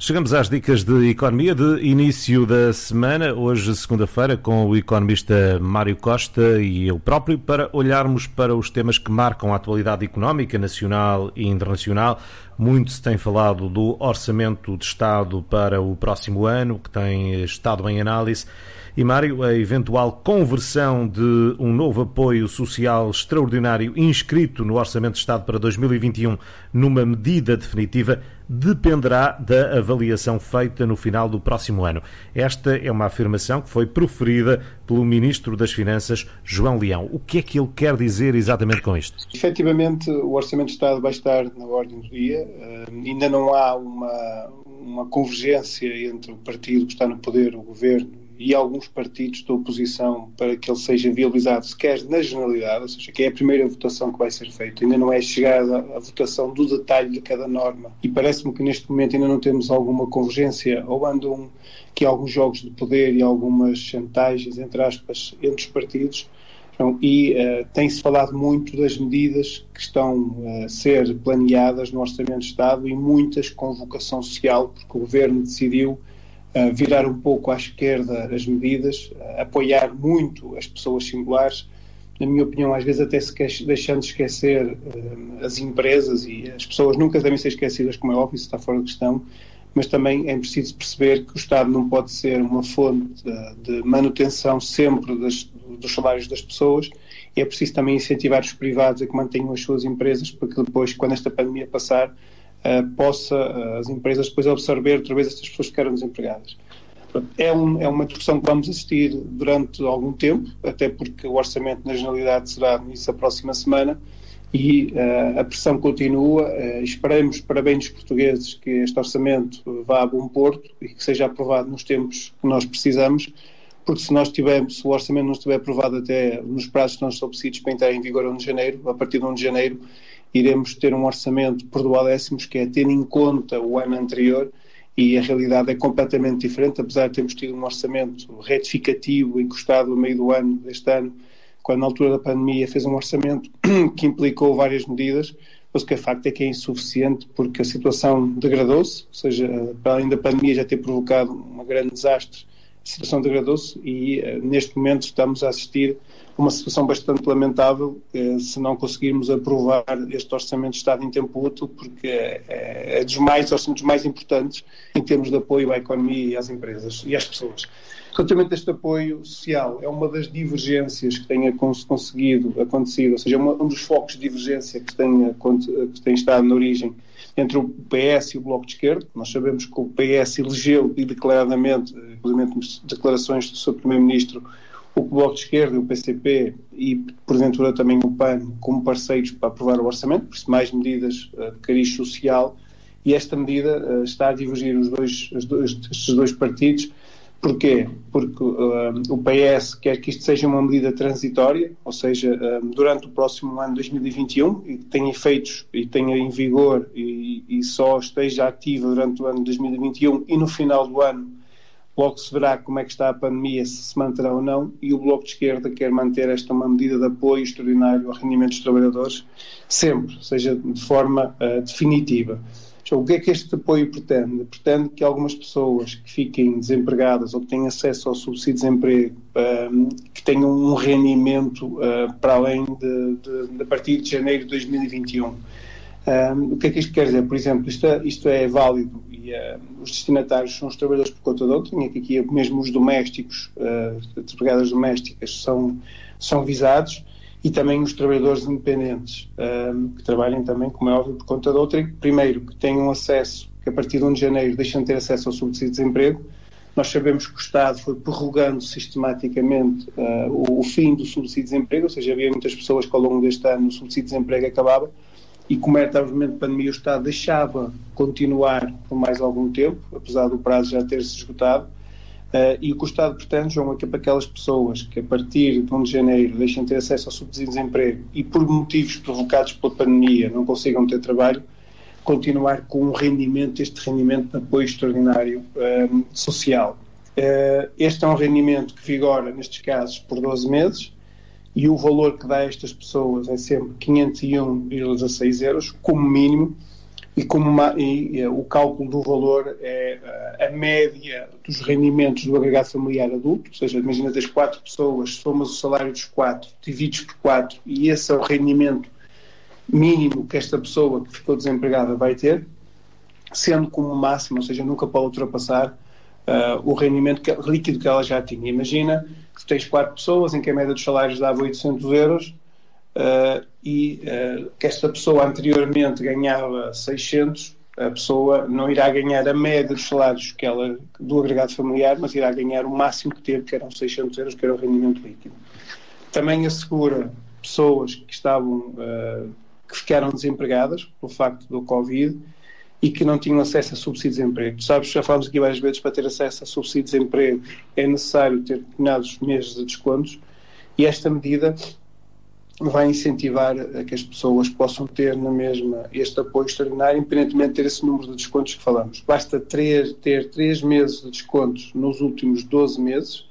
Chegamos às dicas de economia de início da semana, hoje segunda-feira, com o economista Mário Costa e eu próprio, para olharmos para os temas que marcam a atualidade económica nacional e internacional. Muito se tem falado do orçamento de Estado para o próximo ano, que tem estado em análise. E Mário, a eventual conversão de um novo apoio social extraordinário inscrito no Orçamento de Estado para 2021 numa medida definitiva dependerá da avaliação feita no final do próximo ano. Esta é uma afirmação que foi proferida pelo Ministro das Finanças, João Leão. O que é que ele quer dizer exatamente com isto? Efetivamente, o Orçamento de Estado vai estar na ordem do dia. Uh, ainda não há uma, uma convergência entre o partido que está no poder, o governo, e alguns partidos da oposição para que ele seja viabilizado, sequer na generalidade, ou seja, que é a primeira votação que vai ser feita. Ainda não é chegada a votação do detalhe de cada norma. E parece-me que neste momento ainda não temos alguma convergência, ou andam que alguns jogos de poder e algumas chantagens, entre aspas, entre os partidos. Então, e uh, tem-se falado muito das medidas que estão eh, a ser planeadas no Orçamento de Estado e muitas convocação social, porque o Governo decidiu virar um pouco à esquerda as medidas, apoiar muito as pessoas singulares, na minha opinião, às vezes até se deixando de esquecer uh, as empresas e as pessoas nunca devem ser esquecidas, como é óbvio, isso está fora de questão, mas também é preciso perceber que o Estado não pode ser uma fonte de, de manutenção sempre das, dos salários das pessoas. E é preciso também incentivar os privados a que mantenham as suas empresas para que depois, quando esta pandemia passar, possa uh, as empresas depois absorver outra vez estas pessoas que ficaram desempregadas. É, um, é, uma discussão que vamos assistir durante algum tempo, até porque o orçamento na generalidade será isso a próxima semana e uh, a pressão continua. Uh, esperamos, para bem dos portugueses, que este orçamento vá a bom porto e que seja aprovado nos tempos que nós precisamos, porque se nós tivermos, se o orçamento não estiver aprovado até nos prazos que estão estabelecidos para entrar em vigor 1 de janeiro, a partir de 1 de janeiro iremos ter um orçamento por duodécimos, que é ter em conta o ano anterior, e a realidade é completamente diferente, apesar de termos tido um orçamento retificativo encostado no meio do ano deste ano, quando na altura da pandemia fez um orçamento que implicou várias medidas, mas o que é facto é que é insuficiente porque a situação degradou-se, ou seja, para além da pandemia já ter provocado um grande desastre, a situação degradou-se e uh, neste momento estamos a assistir uma situação bastante lamentável eh, se não conseguirmos aprovar este Orçamento de Estado em tempo útil, porque é, é, é dos mais orçamentos mais importantes em termos de apoio à economia e às empresas e às pessoas. Relativamente a este apoio social, é uma das divergências que tenha conseguido acontecido, ou seja, um dos focos de divergência que tenha, que tem estado na origem entre o PS e o Bloco de Esquerda. Nós sabemos que o PS elegeu e declaradamente, inclusive declarações do seu Primeiro-Ministro, o Bloco de Esquerda, o PCP e, porventura, também o PAN como parceiros para aprovar o orçamento, por isso mais medidas uh, de cariz social, e esta medida uh, está a divergir os dois, os dois, estes dois partidos. Porquê? Porque uh, o PS quer que isto seja uma medida transitória, ou seja, durante o próximo ano 2021, e que tenha efeitos e tenha em vigor e, e só esteja ativa durante o ano 2021 e no final do ano Logo se verá como é que está a pandemia, se se manterá ou não, e o Bloco de Esquerda quer manter esta uma medida de apoio extraordinário ao rendimento dos trabalhadores, sempre, seja de forma uh, definitiva. Então, o que é que este apoio pretende? Pretende que algumas pessoas que fiquem desempregadas ou que tenham acesso ao subsídio de desemprego, uh, que tenham um rendimento uh, para além de, de, partir de janeiro de 2021. o que é que isto quer dizer? Por exemplo, isto é, isto é válido uh, os destinatários são os trabalhadores por conta de outrem, aqui, aqui mesmo os domésticos, uh, as empregadas domésticas são, são visados, e também os trabalhadores independentes, uh, que trabalhem também, como é óbvio, por conta de outrem, primeiro, que tenham acesso, que a partir de 1 de janeiro deixam de ter acesso ao subsídio de desemprego, nós sabemos que o Estado foi prorrogando sistematicamente uh, o, o, fim do subsídio de desemprego, ou seja, havia muitas pessoas que ao longo deste ano o subsídio de desemprego acabava, e como era o momento de pandemia, o Estado deixava continuar por mais algum tempo, apesar do prazo já ter se esgotado. Uh, e o que o Estado pretende, João, é que para aquelas pessoas que a partir de 1 de janeiro deixem de ter acesso ao subsídio de desemprego e por motivos provocados pela pandemia não consigam ter trabalho, continuar com um rendimento, este rendimento de apoio extraordinário uh, social. Uh, este é um rendimento que vigora, nestes casos, por 12 meses, e o valor que dá a estas pessoas é sempre 501,16 euros, como mínimo, e, como uma, e, o cálculo do valor é uh, a média dos rendimentos do agregado familiar adulto, ou seja, imagina das quatro pessoas, somas o salário dos quatro, divides por quatro, e esse é o rendimento mínimo que esta pessoa que ficou desempregada vai ter, sendo como máximo, ou seja, nunca pode ultrapassar uh, o rendimento que, líquido que ela já tinha. Imagina que tens quatro pessoas em que a média dos salários dava 800 euros uh, e uh, que esta pessoa anteriormente ganhava 600, a pessoa não irá ganhar a média dos salários que ela, do agregado familiar, mas irá ganhar o máximo que teve, que eram 600 euros, que era o rendimento líquido. Também assegura pessoas que estavam, que ficaram desempregadas pelo facto do Covid e que não tinham acesso a subsídio de desemprego. Sabes, já falámos aqui várias vezes, para ter acesso a subsídio de desemprego é necessário ter determinados meses de descontos e esta medida vai incentivar a que as pessoas possam ter na mesma este apoio extraordinário, independentemente de ter esse número de descontos que falamos. Basta ter, ter três meses de descontos nos últimos 12 meses,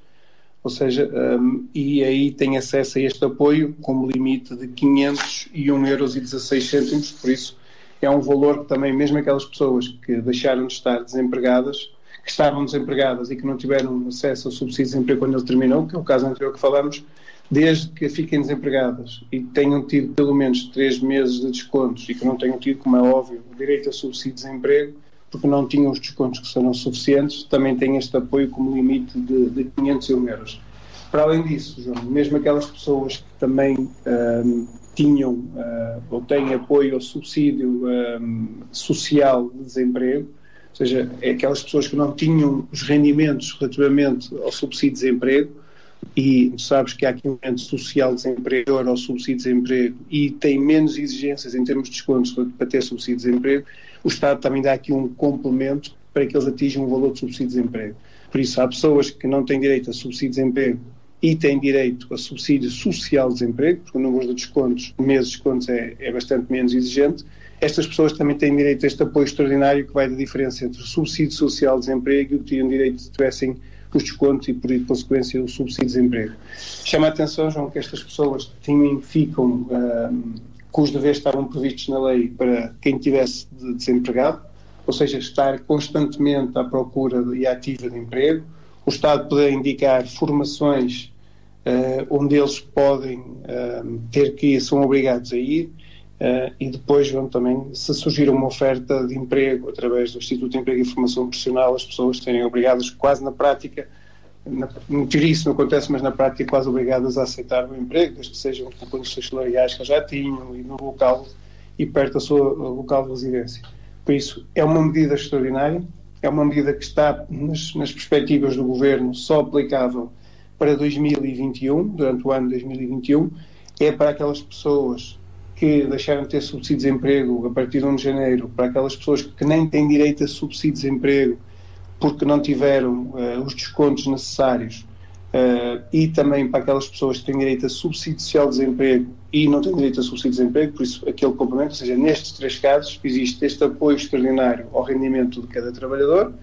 ou seja, um, e aí tem acesso a este apoio como limite de 501,16 euros, por isso é um valor que também, mesmo aquelas pessoas que deixaram de estar desempregadas, que estavam desempregadas e que não tiveram acesso ao subsídio de desemprego quando ele terminou, que é o caso anterior que falamos, desde que fiquem desempregadas e tenham tido pelo menos três meses de descontos e que não tenham tido, como é óbvio, o direito a subsídio de desemprego, porque não tinham os descontos que serão suficientes, também têm este apoio como limite de, de 501 euros. Para além disso, João, mesmo aquelas pessoas que também um, tinham uh, ou têm apoio ao subsídio um, social de desemprego, ou seja, é aquelas pessoas que não tinham os rendimentos relativamente ao subsídio de desemprego, e sabes que há aqui um momento social de desemprego ao subsídio de desemprego e tem menos exigências em termos de descontos para ter subsídio de desemprego, o Estado também dá aqui um complemento para que eles atinjam o valor de subsídio de desemprego. Por isso, há pessoas que não têm direito a subsídio de desemprego e têm direito a subsídio social de desemprego, porque o número de descontos, meses de descontos é, é bastante menos exigente. Estas pessoas também têm direito a este apoio extraordinário que vai da diferença entre o subsídio social de desemprego e o que tinham direito se tivessem os descontos e, por consequência, o subsídio de desemprego. Chama a atenção, João, que estas pessoas tinham, ficam um, com os deveres estavam previstos na lei para quem tivesse de desempregado, ou seja, estar constantemente à procura e ativa de emprego, o Estado poder indicar formações uh, onde eles podem uh, ter que ir, são obrigados a ir, uh, e depois vão também, se surgir uma oferta de emprego através do Instituto de Emprego e Formação Profissional, as pessoas serem obrigadas quase na prática, na, no teoria isso não acontece, mas na prática quase obrigadas a aceitar o emprego, desde que sejam com condições salariais que já tinham e no local e perto da sua local de residência. Por isso, é uma medida extraordinária, é uma medida que está nas, nas perspectivas do governo só aplicável para 2021, durante o ano de 2021, é para aquelas pessoas que deixaram de ter subsídio de desemprego a partir de 1 de janeiro, para aquelas pessoas que nem têm direito a subsídio de desemprego porque não tiveram uh, os descontos necessários uh, e também para aquelas pessoas que têm direito a subsídio social de desemprego e não têm direito a subsídio de desemprego, por isso aquele complemento, ou seja, nestes três casos existe este apoio extraordinário ao rendimento de cada trabalhador,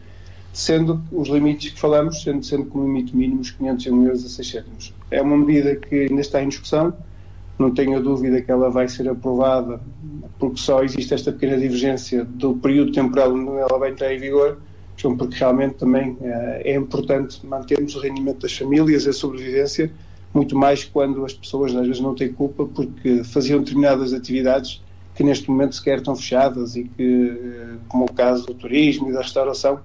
sendo os limites que falamos, sendo, sendo como limite mínimo os 501 euros a 600. É uma medida que ainda está em discussão, não tenho dúvida que ela vai ser aprovada, porque só existe esta pequena divergência do período temporal onde ela vai entrar em vigor, porque realmente também eh, é importante mantermos o rendimento das famílias, a sobrevivência, muito mais quando as pessoas às vezes não têm culpa porque faziam determinadas atividades que neste momento sequer estão fechadas e que, eh, como o caso do turismo e da restauração,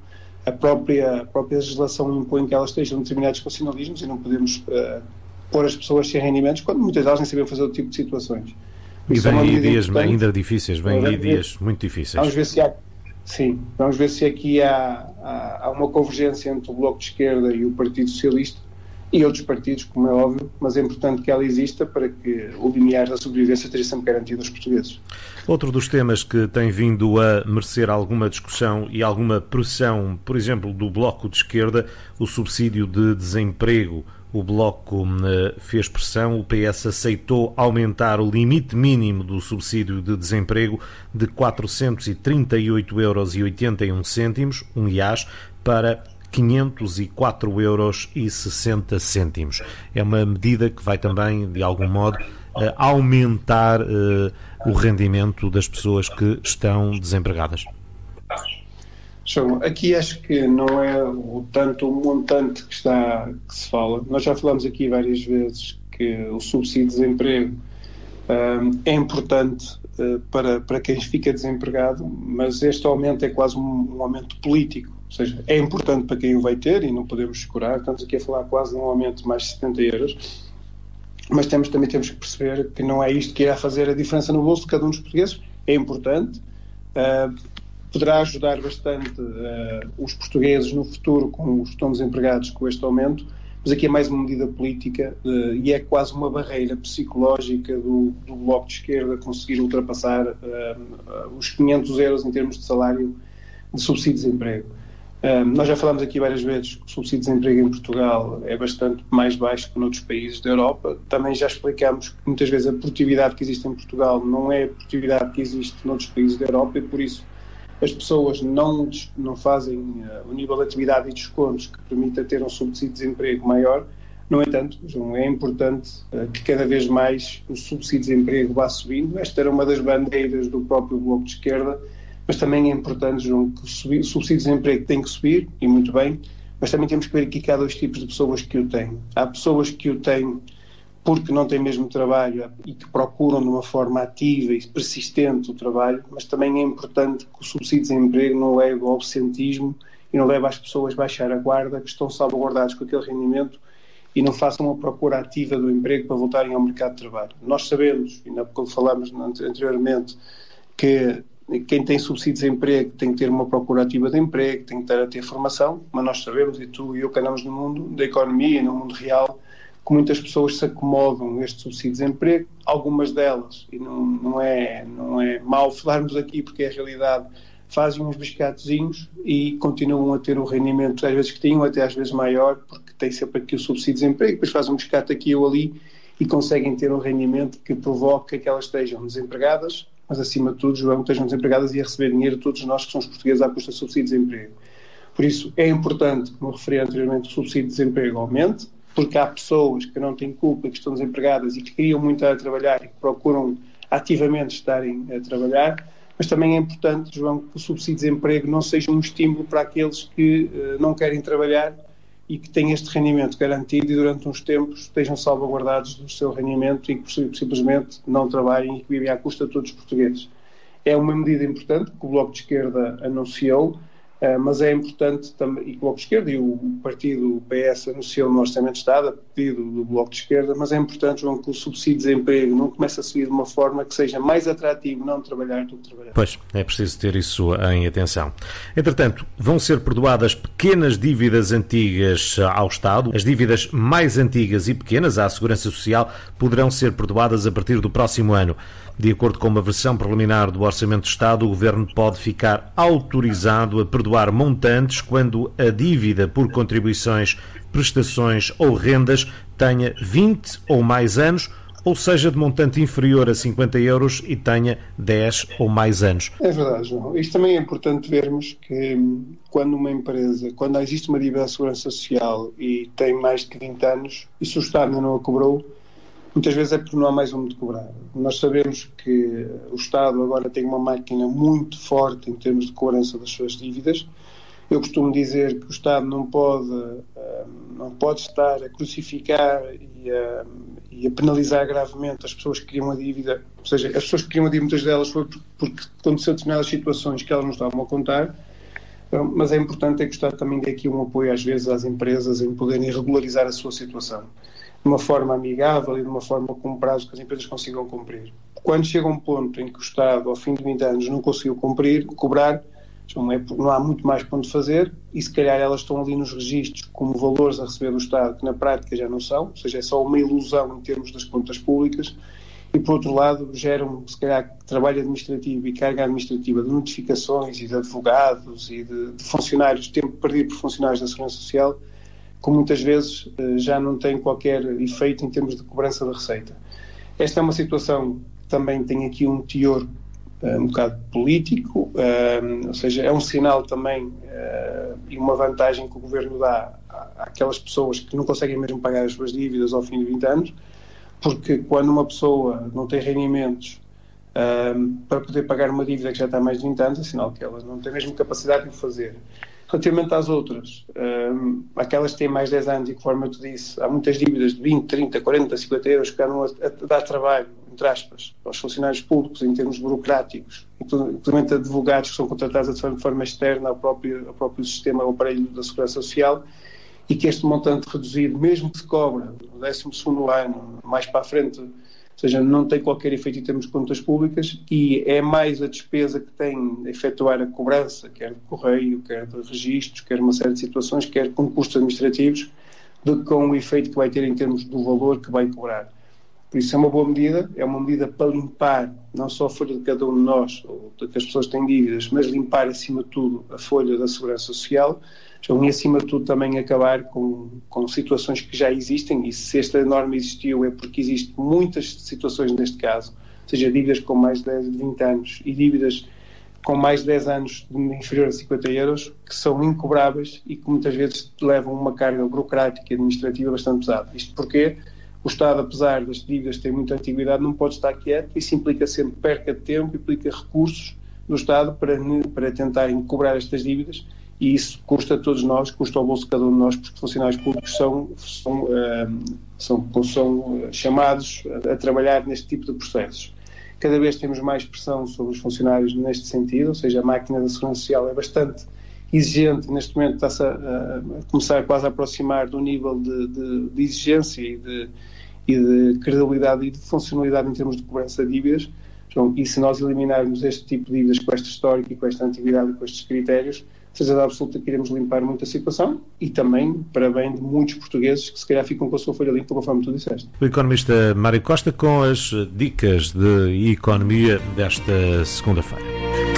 a própria, a própria legislação impõe que elas estejam determinadas condicionalismos e não podemos uh, pôr as pessoas sem rendimentos quando muitas delas nem sabiam fazer o tipo de situações. E vem aí dias ainda difíceis, vem aí dias muito difíceis. Vamos ver se há, sim, vamos ver se aqui há, há, há uma convergência entre o Bloco de Esquerda e o Partido Socialista e outros partidos, como é óbvio, mas é importante que ela exista para que o limiar da sobrevivência esteja sempre garantido aos portugueses. Outro dos temas que tem vindo a merecer alguma discussão e alguma pressão, por exemplo, do Bloco de Esquerda, o subsídio de desemprego. O Bloco eh, fez pressão, o PS aceitou aumentar o limite mínimo do subsídio de desemprego de 438,81 euros, um IAS, para 504 euros e 60 cêntimos. É uma medida que vai também, de algum modo, aumentar o rendimento das pessoas que estão desempregadas? João, aqui acho que não é o tanto o montante que está que se fala. Nós já falamos aqui várias vezes que o subsídio de desemprego é importante uh, para, para quem fica desempregado, mas este aumento é quase um, um, aumento político. Ou seja, é importante para quem o vai ter e não podemos escurar. Estamos aqui a falar quase de um aumento de mais de 70 euros. Mas temos, também temos que perceber que não é isto que irá fazer a diferença no bolso de cada um dos portugueses. É importante. Uh, poderá ajudar bastante uh, os portugueses no futuro com os que estão desempregados com este aumento, mas aqui é mais uma medida política uh, e é quase uma barreira psicológica do, do Bloco de Esquerda conseguir ultrapassar uh, os 500 euros em termos de salário de subsídio de desemprego. nós já falamos aqui várias vezes que o subsídio de desemprego em Portugal é bastante mais baixo que noutros países da Europa. Também já explicamos que muitas vezes a produtividade que existe em Portugal não é a produtividade que existe noutros países da Europa e por isso as pessoas não, não fazem uh, o nível de atividade e descontos que permita ter um subsídio de desemprego maior. No entanto, é importante uh, que cada vez mais o subsídio de desemprego vá subindo. Esta era uma das bandeiras do próprio Bloco de Esquerda, mas também é importante, João, que o subsídio de desemprego tem que subir, e muito bem, mas também temos que ver aqui que há dois tipos de pessoas que o têm. Há pessoas que o têm porque não têm mesmo trabalho e que procuram de uma forma ativa e persistente o trabalho, mas também é importante que o subsídio de desemprego não leve ao absentismo e não leve as pessoas a baixar a guarda, que estão salvaguardados com aquele rendimento e não façam uma procura ativa do emprego para voltarem ao mercado de trabalho. Nós sabemos, ainda quando falamos anteriormente, que quem tem subsídio de desemprego tem que ter uma procura ativa de emprego, tem que estar a ter formação, mas nós sabemos, e tu e eu que andamos no mundo da economia e no mundo real, que muitas pessoas se acomodam a este subsídio de desemprego, algumas delas, e não, não, é, não é mau falarmos aqui porque é a realidade, fazem uns biscatozinhos e continuam a ter o rendimento às vezes que tinham, até às vezes maior, porque tem sempre aqui o subsídio de desemprego, depois fazem um biscate aqui ou ali e conseguem ter um rendimento que provoca que elas estejam desempregadas, mas acima de tudo, João, estejam desempregadas e a receber dinheiro todos nós que somos portugueses à custa de subsídio de desemprego. Por isso, é importante, como referi anteriormente, o subsídio de desemprego aumente, porque há pessoas que não têm culpa, que estão desempregadas e que queriam muito estar a trabalhar e que procuram ativamente estarem a trabalhar, mas também é importante, João, que o subsídio de desemprego não seja um estímulo para aqueles que uh, não querem trabalhar e que têm este rendimento garantido e durante uns tempos estejam salvaguardados do seu rendimento e que simplesmente não trabalhem e que vivem à custa de todos os portugueses. É uma medida importante que o Bloco de Esquerda anunciou, mas é importante também, e o Bloco de Esquerda e o partido PS anunciou no Orçamento de Estado, a pedido do Bloco de Esquerda, mas é importante, João, que o subsídio de desemprego não comece a subir de uma forma que seja mais atrativo não trabalhar do que trabalhar. Pois, é preciso ter isso em atenção. Entretanto, vão ser perdoadas pequenas dívidas antigas ao Estado. As dívidas mais antigas e pequenas à Segurança Social poderão ser perdoadas a partir do próximo ano. De acordo com uma versão preliminar do Orçamento de Estado, o Governo pode ficar autorizado a perdoar montantes quando a dívida por contribuições, prestações ou rendas tenha 20 ou mais anos ou seja de montante inferior a 50 euros e tenha 10 ou mais anos. É verdade, João. Isto também é importante vermos que hum, quando uma empresa, quando existe uma dívida à segurança social e tem mais de 20 anos, e se o Estado ainda não a cobrou, muitas vezes é porque não há mais onde cobrar. Nós sabemos que o Estado agora tem uma máquina muito forte em termos de cobrança das suas dívidas. Eu costumo dizer que o Estado não pode, eh, não pode estar a crucificar e a, e a penalizar gravemente as pessoas que criam a dívida. Ou seja, as pessoas que criam a dívida, muitas delas foi porque aconteceu determinadas situações que elas não estavam a contar. Mas é importante é que o Estado também dê aqui um apoio, às vezes, às empresas em poderem regularizar a sua situação de uma forma amigável e de uma forma com prazo que as empresas consigam cumprir. Quando chega um ponto em que o Estado, ao fim de 20 anos, não conseguiu cumprir, cobrar, não, é, há muito mais onde fazer e se calhar elas estão ali nos registros como valores a receber do Estado que na prática já não são, ou seja, é só uma ilusão em termos das contas públicas e por outro lado geram se calhar trabalho administrativo e carga administrativa de notificações e de advogados e de, de funcionários, tempo perdido por funcionários da Segurança Social que muitas vezes eh, já não tem qualquer efeito em termos de cobrança da receita. Esta é uma situação que também tem aqui um teor eh, um bocado político, eh, ou seja, é um sinal também e uma vantagem que o governo dá àquelas pessoas que não conseguem mesmo pagar as suas dívidas ao fim de 20 anos, porque quando uma pessoa não tem rendimentos para poder pagar uma dívida que já está há mais de 20 anos, é sinal que ela não tem mesmo capacidade de o fazer. Relativamente às outras, um, aquelas que têm mais de 10 anos e, conforme eu te disse, há muitas dívidas de 20, 30, 40, 50 euros que andam a, a dar trabalho, entre aspas, aos funcionários públicos em termos burocráticos, inclusive advogados que são contratados de forma externa ao próprio, ao próprio sistema, ao aparelho da Segurança Social, e que este montante reduzido, mesmo que se cobra no 12 ano, mais para a frente, ou seja, não tem qualquer efeito em termos de contas públicas e é mais a despesa que tem de efetuar a cobrança, quer de correio, quer de registros, quer uma série de situações, quer com custos administrativos, do que com o efeito que vai ter em termos do valor que vai cobrar. Por isso é uma boa medida, é uma medida para limpar não só a folha de cada um de nós, ou de que as pessoas têm dívidas, mas limpar acima de tudo a folha da segurança social, então, e acima de tudo também acabar com, com situações que já existem, e se esta norma existiu é porque existem muitas situações neste caso, seja dívidas com mais de 10, 20 anos e dívidas com mais de 10 anos inferior a 50 euros, que são incobráveis e que muitas vezes levam uma carga burocrática e administrativa bastante pesada. Isto porque o Estado, apesar das dívidas terem muita antiguidade, não pode estar quieto. Isso implica sempre perca de tempo, implica recursos do Estado para, para tentarem cobrar estas dívidas e isso custa a todos nós, custa ao bolso de cada um de nós, porque funcionários públicos são, são, uh, são, são chamados a, trabalhar neste tipo de processos. Cada vez temos mais pressão sobre os funcionários neste sentido, ou seja, a máquina da segurança social é bastante exigente, neste momento está-se a, a, começar quase a aproximar do nível de, de, de exigência e de, e de, credibilidade e de funcionalidade em termos de cobrança de dívidas. Então, e se nós eliminarmos este tipo de dívidas com esta história e com esta antiguidade e com estes critérios, certeza absoluta que iremos limpar muita situação e também para bem de muitos portugueses que se calhar ficam com a sua folha limpa, conforme tu disseste. O economista Mário Costa com as dicas de economia desta segunda-feira.